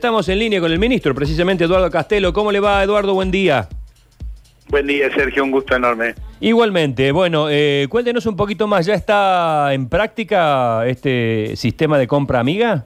Estamos en línea con el ministro, precisamente Eduardo Castelo. ¿Cómo le va, Eduardo? Buen día. Buen día, Sergio, un gusto enorme. Igualmente, bueno, eh, cuéntenos un poquito más. ¿Ya está en práctica este sistema de compra amiga?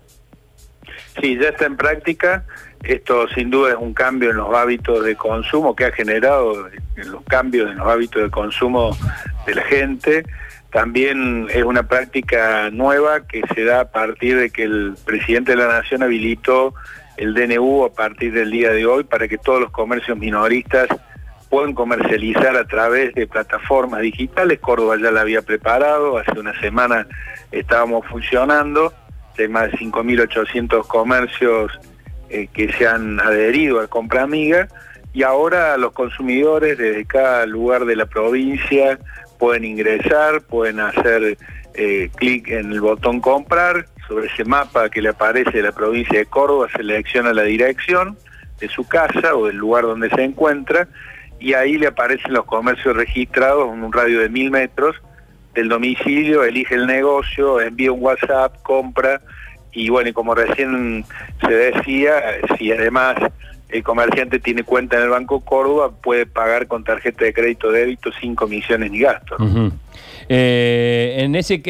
Sí, ya está en práctica. Esto sin duda es un cambio en los hábitos de consumo que ha generado en los cambios en los hábitos de consumo de la gente. También es una práctica nueva que se da a partir de que el presidente de la Nación habilitó el DNU a partir del día de hoy para que todos los comercios minoristas puedan comercializar a través de plataformas digitales. Córdoba ya la había preparado, hace una semana estábamos funcionando, hay más de 5.800 comercios eh, que se han adherido a Compra Amiga y ahora los consumidores desde cada lugar de la provincia pueden ingresar, pueden hacer eh, clic en el botón comprar. Sobre ese mapa que le aparece de la provincia de Córdoba, selecciona la dirección de su casa o del lugar donde se encuentra y ahí le aparecen los comercios registrados en un radio de mil metros del domicilio, elige el negocio, envía un WhatsApp, compra y bueno, y como recién se decía, si además el comerciante tiene cuenta en el Banco Córdoba, puede pagar con tarjeta de crédito débito sin comisiones ni gastos. Eh, en ese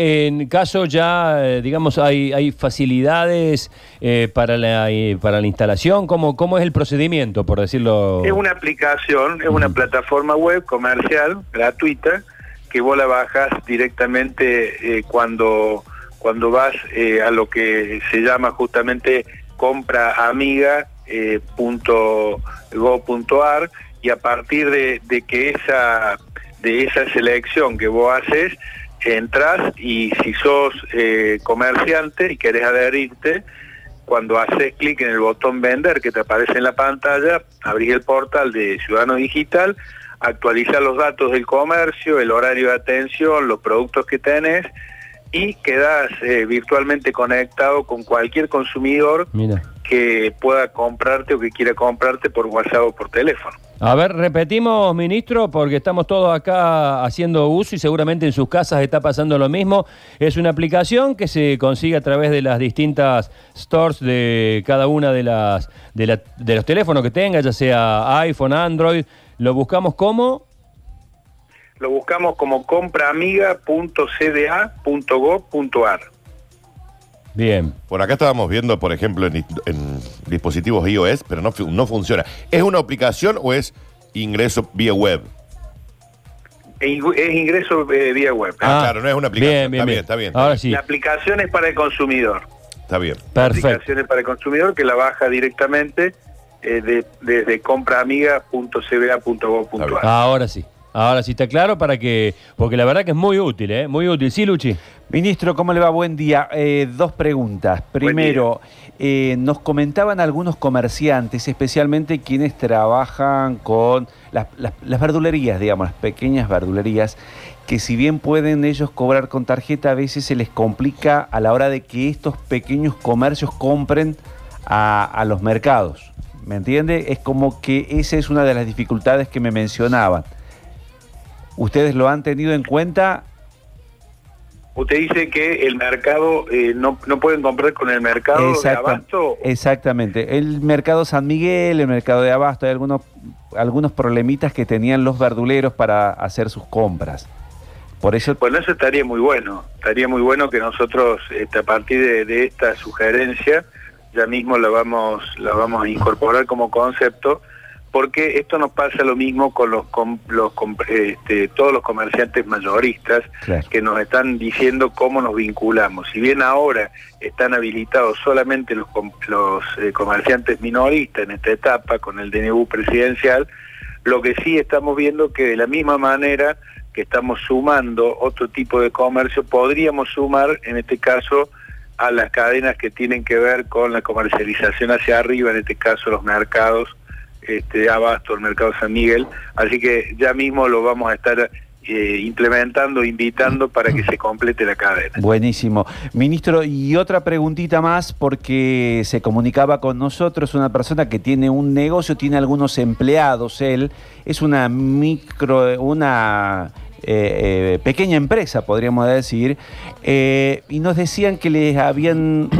caso ya, eh, digamos, hay, hay facilidades eh, para, la, para la instalación. ¿Cómo, ¿Cómo es el procedimiento, por decirlo? Es una aplicación, es una plataforma web comercial gratuita que vos la bajas directamente cuando, cuando vas a lo que se llama justamente compra amiga .go.ar y a partir de, que esa de esa selección que vos haces, entras y si sos eh, comerciante y querés adherirte, cuando haces clic en el botón vender que te aparece en la pantalla, abrís el portal de Ciudadano Digital, actualiza los datos del comercio, el horario de atención, los productos que tenés y quedas eh, virtualmente conectado con cualquier consumidor que pueda comprarte o que quiera comprarte por WhatsApp o por teléfono. A ver, repetimos, ministro, porque estamos todos acá haciendo uso y seguramente en sus casas está pasando lo mismo. Es una aplicación que se consigue a través de las distintas stores de cada una de las de, de los teléfonos que tenga, ya sea iPhone, Android. Lo buscamos como lo buscamos como compraamiga.cda.gov.ar. Bien. Por acá estábamos viendo, por ejemplo, en, dispositivos iOS, pero no, no funciona. ¿Es una aplicación o es ingreso vía web? Es ingreso eh, vía web. Ah, claro, no es una aplicación. está bien, está bien. Ahora sí. La aplicación es para el consumidor. Está bien. Perfecto. La aplicación es para el consumidor que la baja directamente eh, desde compraamiga.cba.gov.ar. Ahora sí. Ahora sí está claro para que, porque la verdad que es muy útil, ¿eh? Muy útil. Sí, Luchi. Ministro, ¿cómo le va? Buen día. Eh, dos preguntas. Primero, eh, nos comentaban algunos comerciantes, especialmente quienes trabajan con las, verdulerías, digamos, las pequeñas verdulerías, que si bien pueden ellos cobrar con tarjeta, a veces se les complica a la hora de que estos pequeños comercios compren a, a los mercados. ¿Me entiende? Es como que esa es una de las dificultades que me mencionaban. ¿Ustedes lo han tenido en cuenta? Usted dice que el mercado, eh, no, no, pueden comprar con el mercado de abasto. Exactamente. El mercado San Miguel, el mercado de abasto, hay algunos, algunos problemitas que tenían los verduleros para hacer sus compras. Por eso... Bueno, eso estaría muy bueno. Estaría muy bueno que nosotros, este, a partir de, de, esta sugerencia, ya mismo la vamos, la vamos a incorporar como concepto porque esto nos pasa lo mismo con los, los este, todos los comerciantes mayoristas que nos están diciendo cómo nos vinculamos. Si bien ahora están habilitados solamente los, los eh, comerciantes minoristas en esta etapa con el DNU presidencial, lo que sí estamos viendo que de la misma manera que estamos sumando otro tipo de comercio, podríamos sumar en este caso a las cadenas que tienen que ver con la comercialización hacia arriba, en este caso los mercados este, Abasto, el Mercado San Miguel, así que ya mismo lo vamos a estar eh, implementando, invitando para que se complete la cadena. Buenísimo. Ministro, y otra preguntita más, porque se comunicaba con nosotros una persona que tiene un negocio, tiene algunos empleados, él, es una micro, una eh, pequeña empresa, podríamos decir, y nos decían que les habían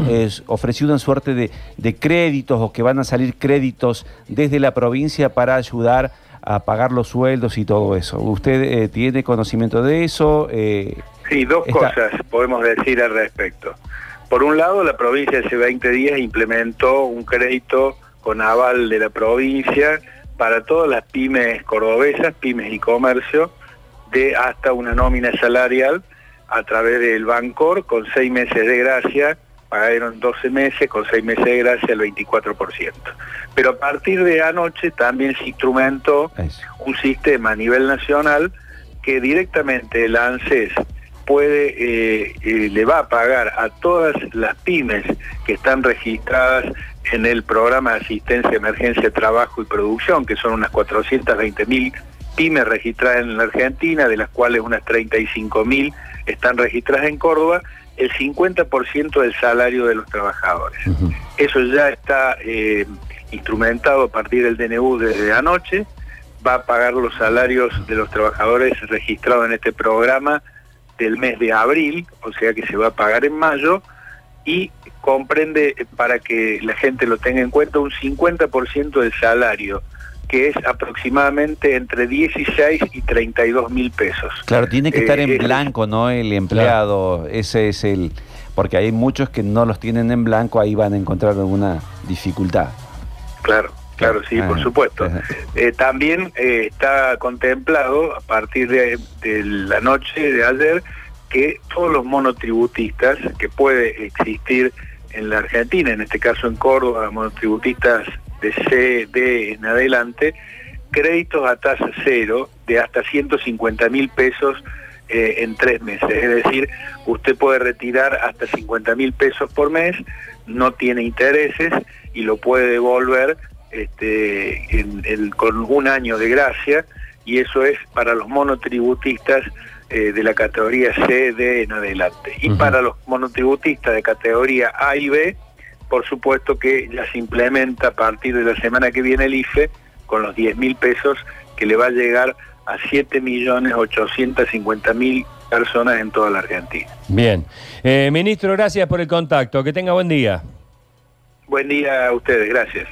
ofrecido una suerte de, de, créditos o que van a salir créditos desde la provincia para ayudar a pagar los sueldos y todo eso. ¿Usted tiene conocimiento de eso? sí, dos cosas podemos decir al respecto. Por un lado, la provincia hace 20 días implementó un crédito con aval de la provincia para todas las pymes cordobesas, pymes y comercio, de hasta una nómina salarial a través del Bancor con seis meses de gracia, pagaron 12 meses, con seis meses de gracia el 24%. Pero a partir de anoche también se instrumentó un sistema a nivel nacional que directamente el ANSES puede, eh, eh, le va a pagar a todas las pymes que están registradas en el programa de asistencia, emergencia, trabajo y producción, que son unas 420 mil pymes registradas en la Argentina, de las cuales unas 35 mil están registradas en Córdoba, el 50% del salario de los trabajadores. Eso ya está eh, instrumentado a partir del DNU desde anoche, va a pagar los salarios de los trabajadores registrados en este programa del mes de abril, o sea que se va a pagar en mayo, y comprende, para que la gente lo tenga en cuenta, un 50% del salario, que es aproximadamente entre 16 y 32 mil pesos. Claro, tiene que estar en eh, blanco, ¿no? El empleado, ese es el... Porque hay muchos que no los tienen en blanco, ahí van a encontrar alguna dificultad. Claro. Claro, sí, por ah, supuesto. Eh, también eh, está contemplado a partir de, la noche de ayer que todos los monotributistas que puede existir en la Argentina, en este caso en Córdoba, monotributistas de C, D en adelante, créditos a tasa cero de hasta 150 mil pesos eh, en tres meses. Es decir, usted puede retirar hasta 50 mil pesos por mes, no tiene intereses y lo puede devolver este, con un año de gracia y eso es para los monotributistas eh, de la categoría C, D en adelante. Y para los monotributistas de categoría A y B, por supuesto que ya se implementa a partir de la semana que viene el IFE con los 10 mil pesos que le va a llegar a 7.850.000 personas en toda la Argentina. Bien. Eh, ministro, gracias por el contacto. Que tenga buen día. Buen día a ustedes, gracias.